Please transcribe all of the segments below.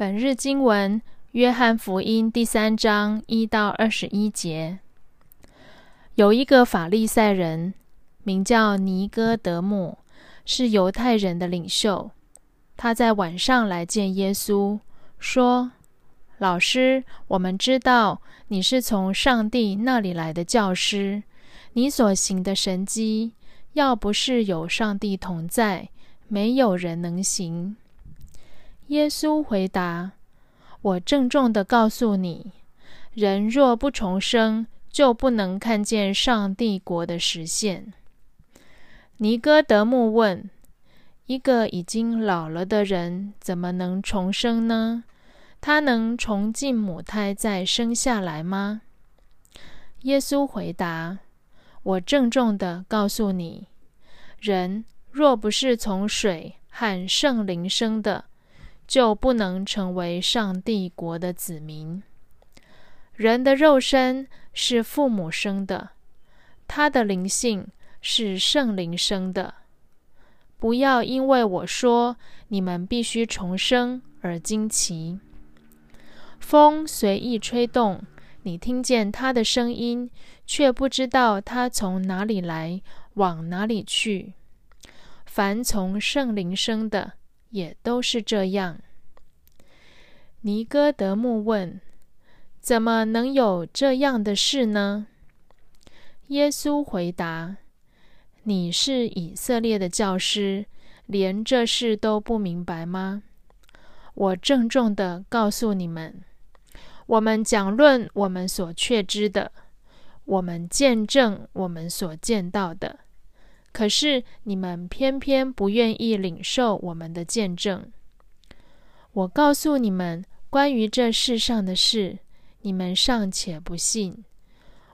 本日经文：约翰福音第三章一到二十一节。有一个法利赛人，名叫尼哥德姆，是犹太人的领袖。他在晚上来见耶稣，说：“老师，我们知道你是从上帝那里来的教师，你所行的神迹，要不是有上帝同在，没有人能行。”耶稣回答：“我郑重地告诉你，人若不重生，就不能看见上帝国的实现。”尼哥德慕问：“一个已经老了的人，怎么能重生呢？他能重进母胎再生下来吗？”耶稣回答：“我郑重地告诉你，人若不是从水和圣灵生的，就不能成为上帝国的子民。人的肉身是父母生的，他的灵性是圣灵生的。不要因为我说你们必须重生而惊奇。风随意吹动，你听见它的声音，却不知道它从哪里来，往哪里去。凡从圣灵生的。也都是这样。尼哥德慕问：“怎么能有这样的事呢？”耶稣回答：“你是以色列的教师，连这事都不明白吗？我郑重地告诉你们：我们讲论我们所确知的，我们见证我们所见到的。”可是你们偏偏不愿意领受我们的见证。我告诉你们关于这世上的事，你们尚且不信。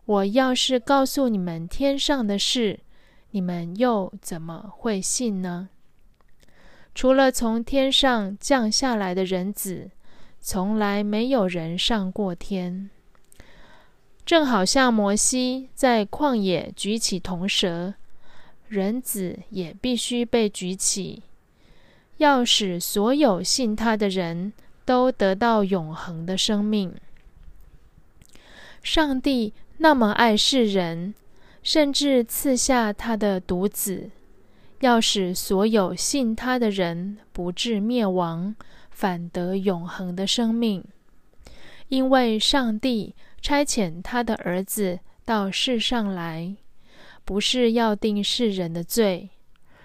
我要是告诉你们天上的事，你们又怎么会信呢？除了从天上降下来的人子，从来没有人上过天。正好像摩西在旷野举起铜蛇。人子也必须被举起，要使所有信他的人都得到永恒的生命。上帝那么爱世人，甚至赐下他的独子，要使所有信他的人不至灭亡，反得永恒的生命。因为上帝差遣他的儿子到世上来。不是要定世人的罪，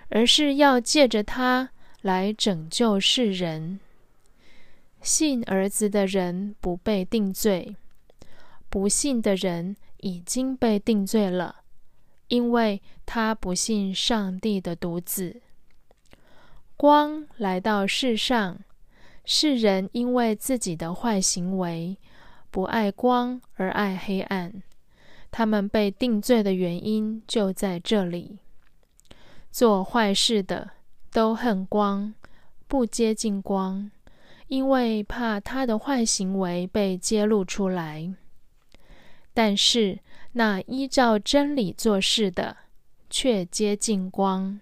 而是要借着他来拯救世人。信儿子的人不被定罪，不信的人已经被定罪了，因为他不信上帝的独子。光来到世上，世人因为自己的坏行为，不爱光而爱黑暗。他们被定罪的原因就在这里：做坏事的都恨光，不接近光，因为怕他的坏行为被揭露出来。但是那依照真理做事的，却接近光，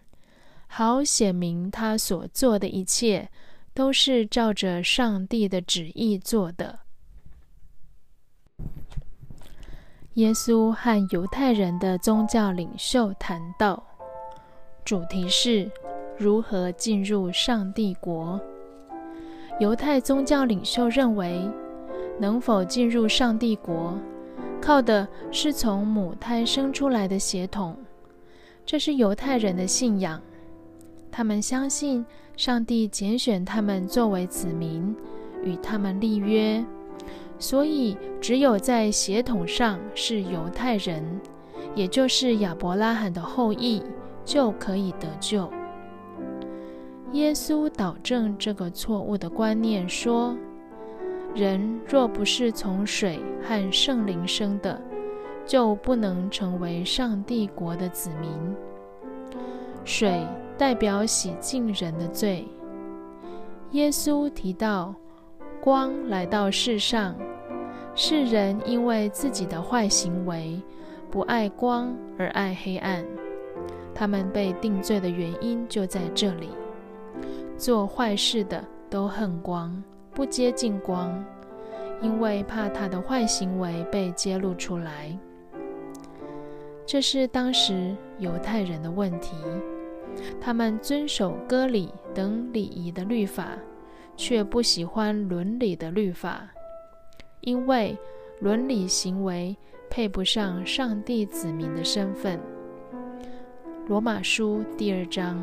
好显明他所做的一切都是照着上帝的旨意做的。耶稣和犹太人的宗教领袖谈到，主题是如何进入上帝国。犹太宗教领袖认为，能否进入上帝国，靠的是从母胎生出来的血统。这是犹太人的信仰。他们相信上帝拣选他们作为子民，与他们立约。所以，只有在血统上是犹太人，也就是亚伯拉罕的后裔，就可以得救。耶稣导正这个错误的观念，说：人若不是从水和圣灵生的，就不能成为上帝国的子民。水代表洗净人的罪。耶稣提到。光来到世上，世人因为自己的坏行为，不爱光而爱黑暗。他们被定罪的原因就在这里。做坏事的都恨光，不接近光，因为怕他的坏行为被揭露出来。这是当时犹太人的问题，他们遵守割礼等礼仪的律法，却不喜欢伦理的律法，因为伦理行为配不上上帝子民的身份。罗马书第二章，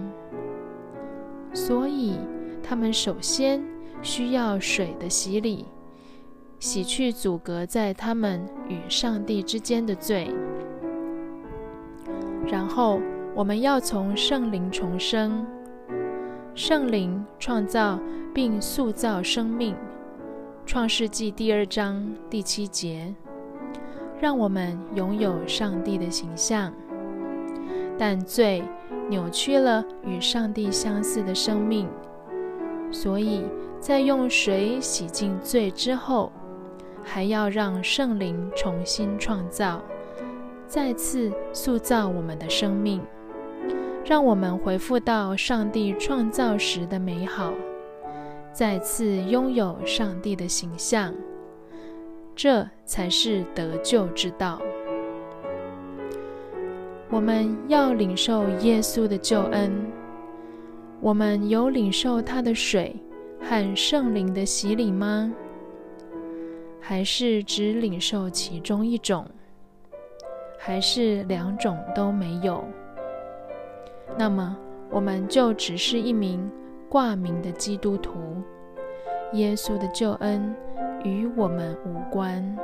所以他们首先需要水的洗礼，洗去阻隔在他们与上帝之间的罪。然后我们要从圣灵重生，圣灵创造并塑造生命。创世纪第二章第七节，让我们拥有上帝的形象。但罪扭曲了与上帝相似的生命，所以在用水洗净罪之后，还要让圣灵重新创造，再次塑造我们的生命，让我们回复到上帝创造时的美好，再次拥有上帝的形象，这才是得救之道。我们要领受耶稣的救恩。我们有领受他的水和圣灵的洗礼吗？还是只领受其中一种？还是两种都没有？那么我们就只是一名挂名的基督徒。耶稣的救恩与我们无关。